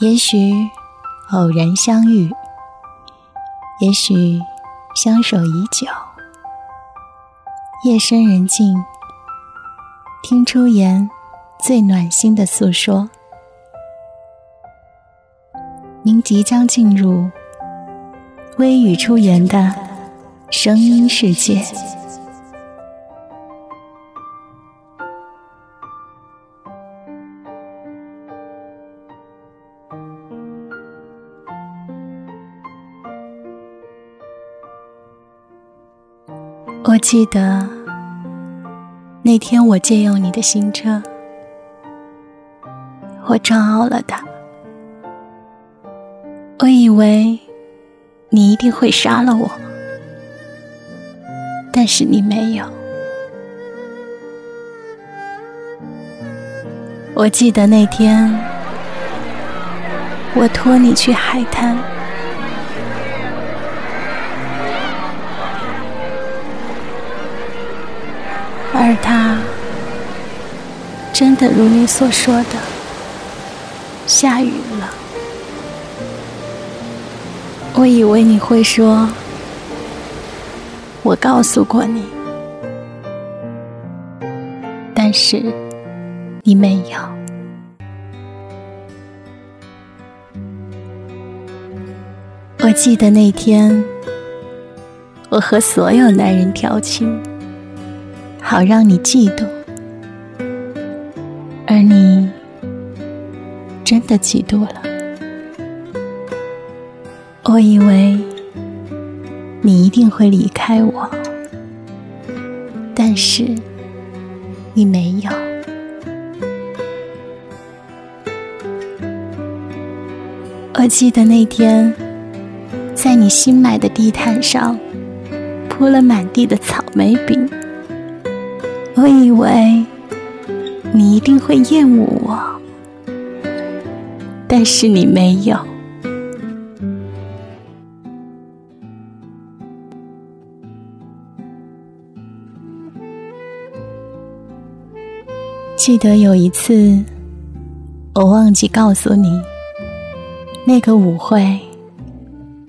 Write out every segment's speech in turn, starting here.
也许偶然相遇，也许相守已久。夜深人静，听出言最暖心的诉说。您即将进入微雨出言的声音世界。我记得那天我借用你的新车，我撞凹了它。我以为你一定会杀了我，但是你没有。我记得那天我托你去海滩。而他真的如你所说的，下雨了。我以为你会说，我告诉过你，但是你没有。我记得那天，我和所有男人调情。好让你嫉妒，而你真的嫉妒了。我以为你一定会离开我，但是你没有。我记得那天，在你新买的地毯上铺了满地的草莓饼。我以为你一定会厌恶我，但是你没有。记得有一次，我忘记告诉你，那个舞会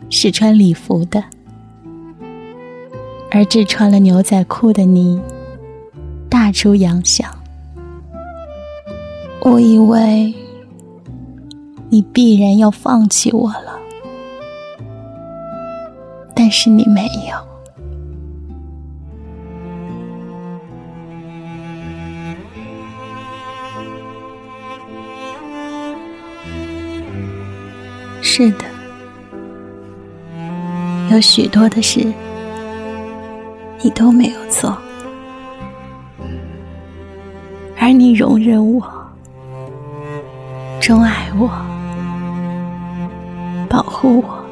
是穿礼服的，而只穿了牛仔裤的你。大出洋相，我以为你必然要放弃我了，但是你没有。是的，有许多的事你都没有做。而你容忍我，钟爱我，保护我，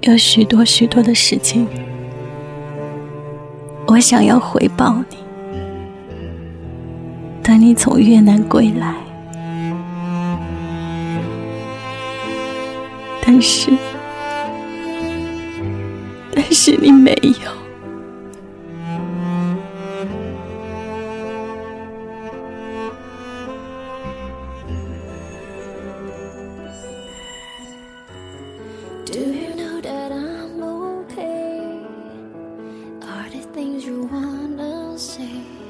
有许多许多的事情，我想要回报你。等你从越南归来，但是，但是你没有。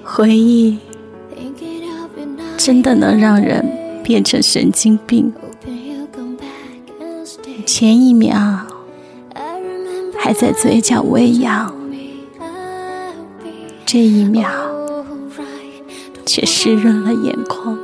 回忆真的能让人变成神经病。前一秒还在嘴角微扬，这一秒却湿润了眼眶。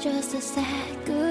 Just a sad. Thinking